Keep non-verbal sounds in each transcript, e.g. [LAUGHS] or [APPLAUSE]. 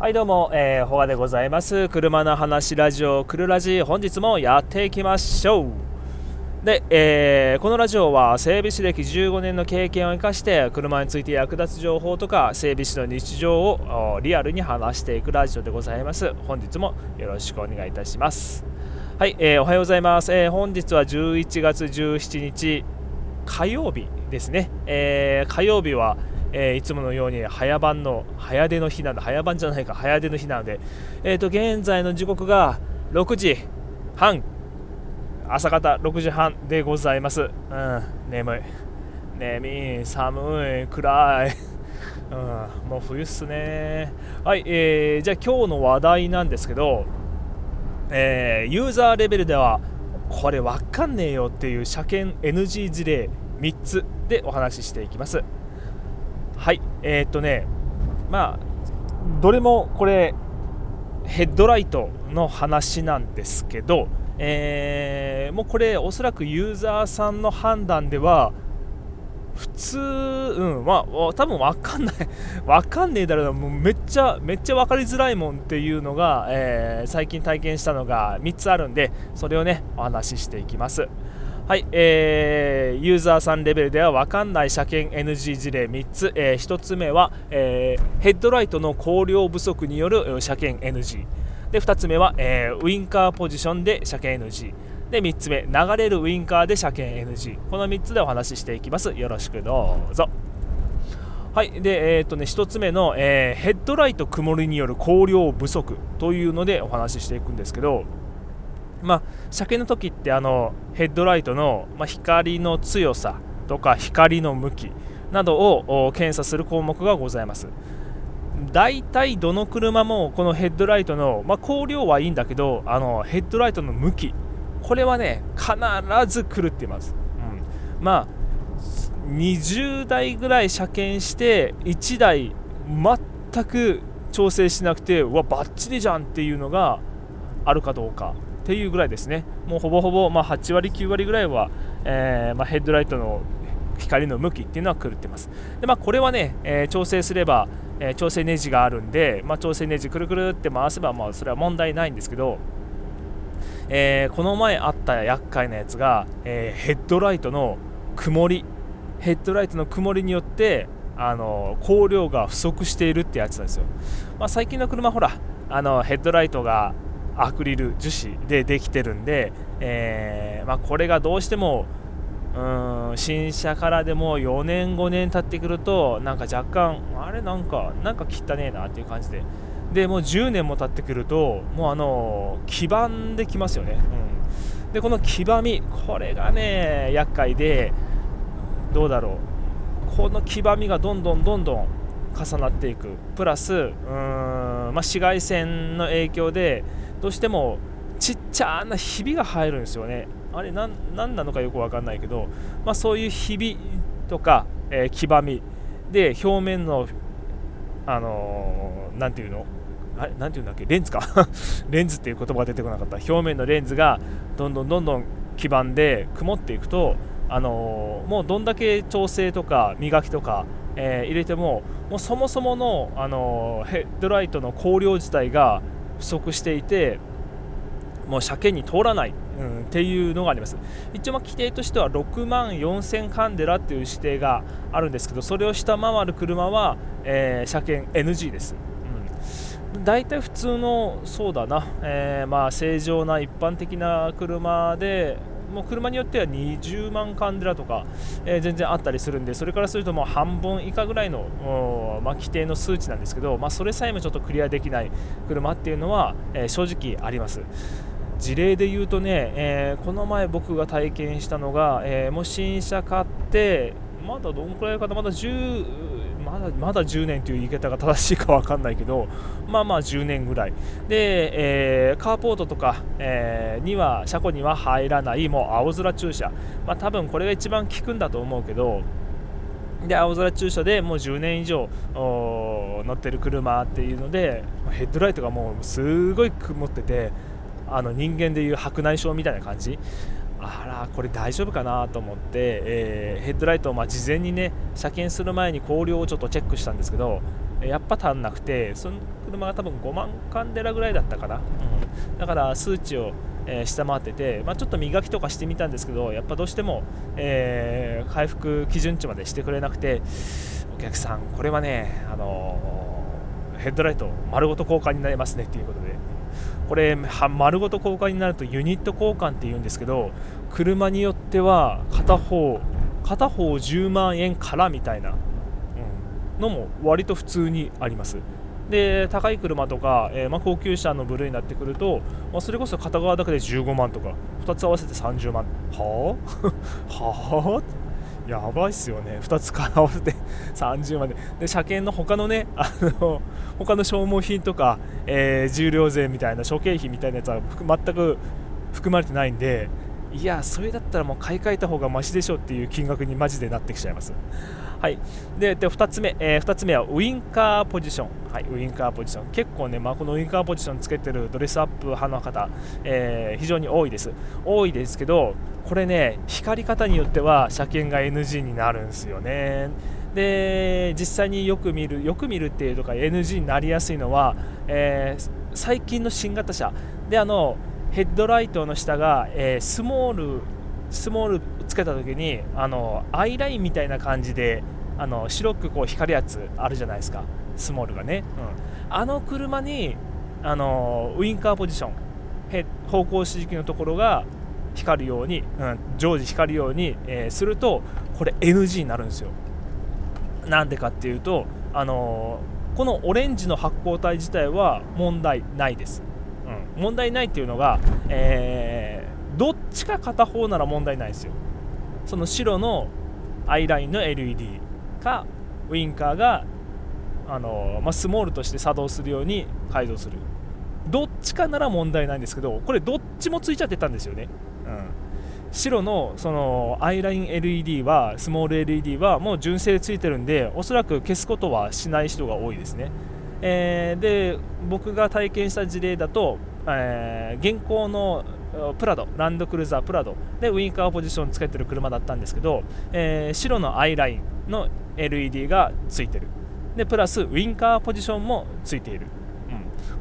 はいどうも、えー、ほがでございます。車の話ラジオくるラジ本日もやっていきましょう。で、えー、このラジオは整備士歴15年の経験を生かして車について役立つ情報とか整備士の日常をリアルに話していくラジオでございます。本日もよろしくお願いいたします。はい、えー、おはようございます、えー、本日は11月17日火曜日ですね、えー、火曜日はえー、いつものように早番の早出の日なの早番じゃないか早出の日なので、えー、と現在の時刻が6時半。朝方6時半でございます、うん、眠い。眠い寒い暗い、うん、もう冬っすね。はい、えー、じゃあ今日の話題なんですけど、えー、ユーザーレベルではこれわかんねえよっていう車検 NG 事例3つでお話ししていきます。はい。えー、っとねまあどれもこれヘッドライトの話なんですけど、えー、もうこれおそらくユーザーさんの判断では普通、うん、まあ、多分分かんない。[LAUGHS] 分かんねえだろうな、もうめっちゃ、めっちゃ分かりづらいもんっていうのが、えー、最近体験したのが3つあるんで、それをね、お話ししていきます。はい、えー、ユーザーさんレベルでは分かんない車検 NG 事例3つ、えー、1つ目は、えー、ヘッドライトの光量不足による車検 NG で2つ目は、えー、ウインカーポジションで車検 NG で3つ目流れるウインカーで車検 NG この3つでお話ししていきます。よろしくどうぞ。はいでえー、とね1つ目の、え、ヘッドライト曇りによる光量不足というのでお話ししていくんですけどまあ、車検の時ってあのヘッドライトの、ま、光の強さとか光の向きなどを検査する項目がございます。大体どの車もこのヘッドライトの、まあ、光量はいいんだけどあのヘッドライトの向きこれはね必ず狂っています、うん、まあ20台ぐらい車検して1台全く調整しなくてうわバッチリじゃんっていうのがあるかどうか。っていうぐらいですね、もうほぼほぼ、ま、8割、9割ぐらいは、えー、ま、ヘッドライトの光の向きっていうのは狂ってます。でまあ、これはね、えー、調整すれば、えー、調整ネジがあるんで、まあ、調整ネジくるくるって回せば、まあ、それは問題ないんですけど、えー、この前あった厄介なやつが、えヘッドライトの曇り。ヘッドライトの曇りによってあの光量が不足しているってやつなんですよ、まあ、最近の車ほらあのヘッドライトがアクリル樹脂でできてるんで、えー、まあ、これがどうしてもうん新車からでも4年5年経ってくるとなんか若干あれなんかなんか汚ねえなっていう感じで。でもう10年も経ってくるともうあの黄ばんできますよね、うん、でこの黄ばみこれがね厄介でどうだろう。この黄ばみがどんどんどんどん重なっていく。プラスうーん、まあ、紫外線の影響でどうしてもちっちゃなひびが入るんですよね。あれ何なのかよく分かんないけど、まあ、そういうひびとか、えー、黄ばみ。で表面のあのー、ていうの？あれなんていうんだっけ？レンズか。[LAUGHS] レンズっていう言葉が出てこなかった。表面のレンズがどんどんどんどん黄ばんで曇っていくと、あのー、もうどんだけ調整とか磨きとか、えー、入れてももうそもそもの、あのヘッドライトの光量自体が不足していてもう車検に通らない、うん、っていうのがあります。一応ま規定としては6万4000カンデラっていう指定があるんですけどそれを下回る車は、えー、車検 NG です、うん、大体普通のそうだな、えー、まあ正常な一般的な車でもう車によっては20万カンデラとか、えー、全然あったりするんでそれからするともう半分以下ぐらいの、まあ、規定の数値なんですけど、まあ、それさえもちょっとクリアできない車っていうのは、えー、正直あります。事例で言うとね、えー、この前僕が体験したのが、えもう新車買ってまだどんくらいかなまだ10まだまだ10年という言い方が正しいか分かんないけどまあまあ10年ぐらい。で、えー、カーポートとか、えー、には車庫には入らないもう青空駐車。まあ多分これが一番効くんだと思うけどで青空駐車でもう10年以上乗ってる車っていうのでヘッドライトがもうすごい曇っててあの人間でいう白内障みたいな感じ。あらこれ大丈夫かなと思って、えー、ヘッドライトをま事前にね車検する前に光量をちょっとチェックしたんですけどやっぱ足んなくてその車が多分5万カンデラぐらいだったかな、うん、だから数値を、えー、下回ってて、まあ、ちょっと磨きとかしてみたんですけどやっぱどうしても、えー、回復基準値までしてくれなくてお客さんこれはね、あの、ヘッドライト丸ごと交換になりますねっていうことで。これ丸ごと交換になるとユニット交換っていうんですけど車によっては片方片方10万円からみたいなのも割と普通にあります。で高い車とか、えー、まあ、高級車の部類になってくると、まあ、それこそ片側だけで15万とか2つ合わせて30万。はあ？[LAUGHS] はあ？やばいっすよね。2つ合わせて [LAUGHS] 30万で。で車検の他のねあの他の消耗品とか、えー、重量税みたいな諸経費みたいなやつは全く含まれてないんでいやそれだったらもう買い替えた方がマシでしょっていう金額にマジでなってきちゃいます。はい、でで2つ目、えー、2つ目はウインカーポジション、はい、ウインカーポジション。結構ね、まあ、このウインカーポジションつけてるドレスアップ派の方、えー、非常に多いです。多いですけどこれね光り方によっては車検が NG になるんですよね。で実際によく見るよく見るっていうとか NG になりやすいのは、えー、最近の新型車。であのヘッドライトの下が、えー、スモールスモールつけた時にあのアイラインみたいな感じであの白くこう光るやつあるじゃないですか。スモールがね、うん、あの車にあのウインカーポジション方向指示器のところが光るように、うん、常時光るように、えー、するとこれ NG になるんですよ。なんでかっていうとあのこのオレンジの発光体自体は問題ないです、うん、問題ないっていうのが、えー、どっちか片方なら問題ないですよ。その白のアイラインの LED かウインカーがあの、まあ、スモールとして作動するように改造する。どっちかなら問題ないんですけどこれどっちもついちゃってたんですよね、白のそのアイライン LED はスモール LED はもう純正でついてるんでおそらく消すことはしない人が多いですね、えー、で僕が体験した事例だと、えー、現行のプラドランドクルーザープラドでウインカーポジションつけてる車だったんですけど、えー、白のアイラインの LED がついてる。でプラスウインカーポジションもついている、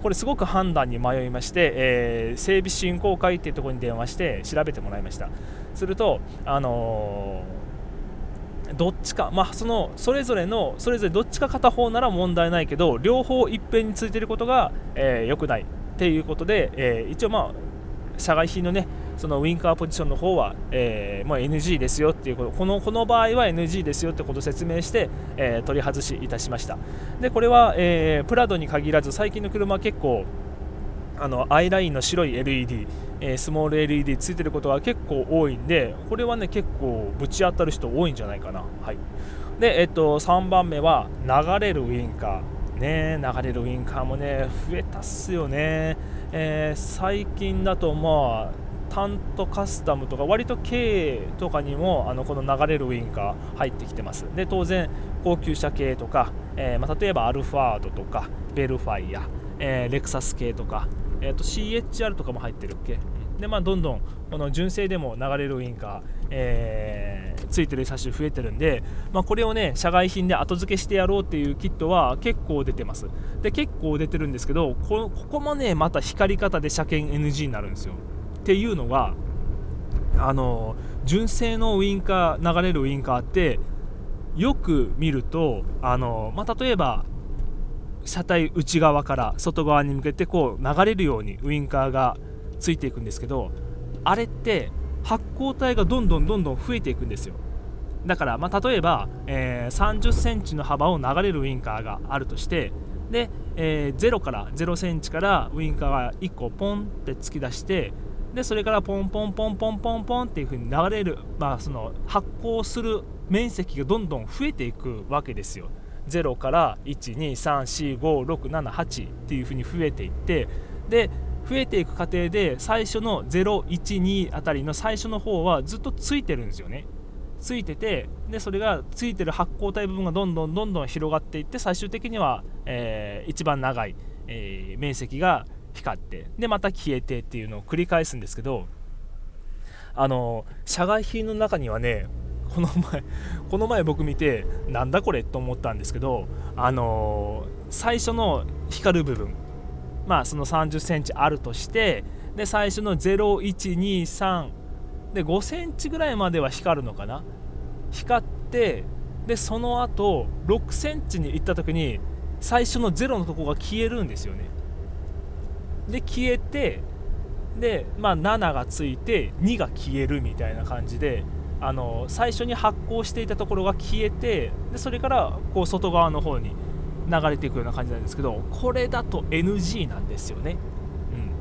これすごく判断に迷いまして、えー、整備振興会っていうところに電話して調べてもらいました。するとあのー、どっちか、まあ、そのそれぞれのそれぞれどっちか片方なら問題ないけど両方いっぺんについてることが、えー、よくないっていうことで、えー、一応まあ社外品のねそのウインカーポジションの方は、えー、もう NG ですよっていうことこのこの場合は NG ですよってことを説明して、えー、取り外しいたしました。でこれは、えー、プラドに限らず最近の車は結構あのアイラインの白い LED、えー、スモール LED ついてることが結構多いんでこれはね結構ぶち当たる人多いんじゃないかな。はい。で、えっと、3番目は流れるウインカー。ね流れるウインカーもね増えたっすよね。えー、最近だとまあタントカスタムとか割と軽とかにもあのこの流れるウインカー入ってきてます。で当然高級車系とか、えー、まあ、例えばアルファードとかベルファイア、えー、レクサス系とか、えーと、CHR とかも入ってるっけ？でまあどんどんこの純正でも流れるウインカー、えー、ついてる車種増えてるんで、まあ、これをね社外品で後付けしてやろうっていうキットは結構出てます。で結構出てるんですけどこここもねまた光り方で車検 NG になるんですよ。っていうのがあの純正のウインカー流れるウインカーってよく見るとあの、まあ、例えば車体内側から外側に向けてこう流れるようにウインカーがついていくんですけどあれって発光体がどんどんどんどん増えていくんですよ。だから、まあ、例えば、えー、30センチの幅を流れるウインカーがあるとしてで、えー、0から0センチからウインカーが1個ポンって突き出してでそれからポンポンポンポンポンポンっていう風に流れる、まあ、その発光する面積がどんどん増えていくわけですよ。0から12345678っていう風に増えていってで増えていく過程で最初の012あたりの最初の方はずっとついてるんですよね。ついててでそれがついてる発光体部分がどんどんどんどん広がっていって最終的には、えー、一番長い、えー、面積が光ってでまた消えてっていうのを繰り返すんですけどあの社外品の中にはねこの前 [LAUGHS] この前僕見てなんだこれと思ったんですけどあの、最初の光る部分まあその3 0センチあるとしてで最初の0123で5センチぐらいまでは光るのかな？光ってでその後6センチに行った時に最初の0のとこが消えるんですよね。で消えてで、まあ、7がついて2が消えるみたいな感じであの最初に発光していたところが消えてでそれからこう外側の方に流れていくような感じなんですけどこれだと NG なんですよね、うん、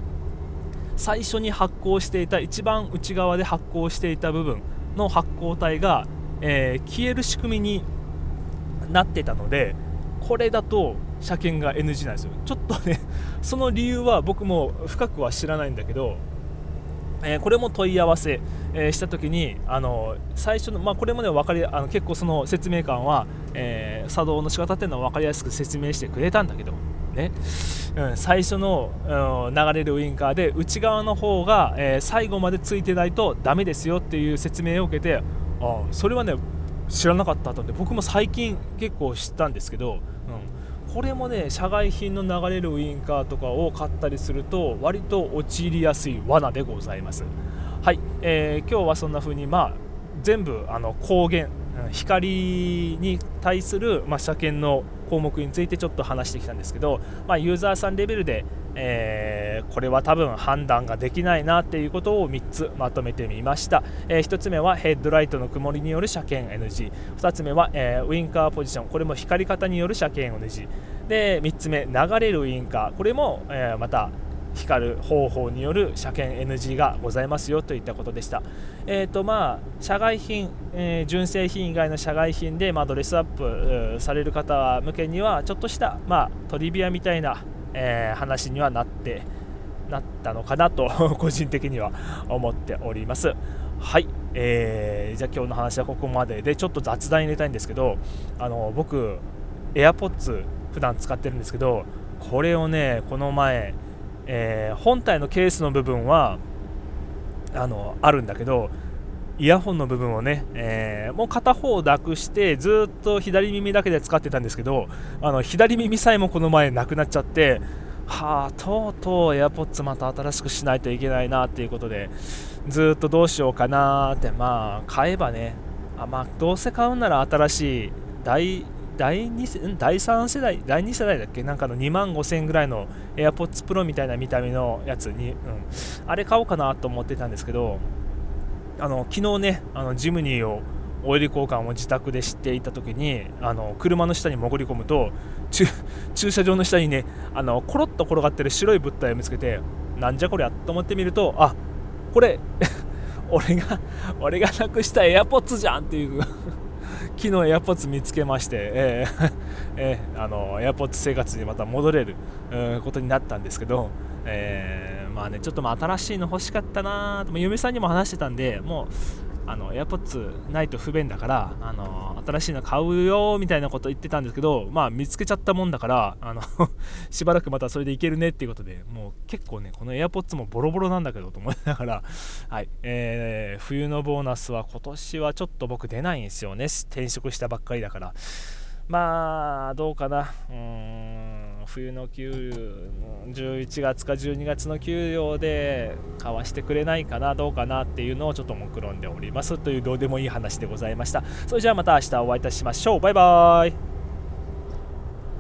最初に発光していた一番内側で発光していた部分の発光体が、えー、消える仕組みになってたのでこれだと車検が NG なんですよ。ちょっとね [LAUGHS] その理由は僕も深くは知らないんだけど、えー、これも問い合わせ、えー、した時にあの最初の、まあ、これもね分かりあの結構その説明感は、えー、作動の仕方っていうのは分かりやすく説明してくれたんだけどね、うん、最初の、うん、流れるウインカーで内側の方が、え最後までついてないとダメですよっていう説明を受けてあそれはね知らなかったと。思って僕も最近結構知ったんですけど、うん、これもね社外品の流れるウインカーとかを買ったりすると割と陥りやすい罠でございます。はい、えー、今日はそんな風にまあ全部あの光源光に対する、まあ、車検の項目についてちょっと話してきたんですけど、まあ、ユーザーさんレベルで、えー、これは多分判断ができないなっていうことを3つまとめてみました、えー、1つ目はヘッドライトの曇りによる車検 NG2 つ目は、えー、ウインカーポジション。これも光り方による車検 NG で3つ目流れるウインカー。これも、えまた光る方法による車検 NG がございますよといったことでした。えーとまあ、社外品、えー、純正品以外の社外品で、まあ、ドレスアップされる方向けにはちょっとした、まあ、トリビアみたいな、えー、話にはなってなったのかなと [LAUGHS] 個人的には思っております。はい、えー、じゃあ今日の話はここまででちょっと雑談入れたいんですけどあの僕 AirPods 普段使ってるんですけどこれをねこの前えー、本体のケースの部分はあのあるんだけどイヤホンの部分をね、えー、もう片方をなくしてずっと左耳だけで使ってたんですけどあの左耳さえもこの前なくなっちゃってはあとうとう AirPods また新しくしないといけないなっていうことでずっとどうしようかなってまあ買えばねあまあどうせ買うなら新しい大第 2, 第3世代、第2世代だっけ？なんかの2万5000円ぐらいの AirPods Pro みたいな見た目のやつに、うん、あれ買おうかなと思ってたんですけど、あの昨日ね、あのジムニーをオイル交換を自宅でしていた時にあの車の下に潜り込むと [LAUGHS] 駐車場の下にねあのコロッと転がってる白い物体を見つけてなんじゃこりゃと思ってみるとあこれ [LAUGHS] 俺が [LAUGHS] 俺がなくした AirPods じゃんっていう昨日 AirPods 見つけまして、えーえー、あの AirPods 生活にまた戻れる、ことになったんですけど、えー、まあねちょっとまあ新しいの欲しかったなと嫁さんにも話してたんでもうあの AirPods ないと不便だからあの新しいの買うよみたいなこと言ってたんですけどまあ見つけちゃったもんだからあの [LAUGHS] しばらくまたそれでいけるねっていうことでもう結構ねこの AirPods もボロボロなんだけどと思いながら [LAUGHS] はいえー、冬のボーナスは今年はちょっと僕出ないんですよね。転職したばっかりだから。まあどうかな。うん冬の給11月か12月の給料で買わしてくれないかなどうかなっていうのをちょっと目論んでおりますというどうでもいい話でございました。それじゃあまた明日お会いいたしましょう。バイバーイ。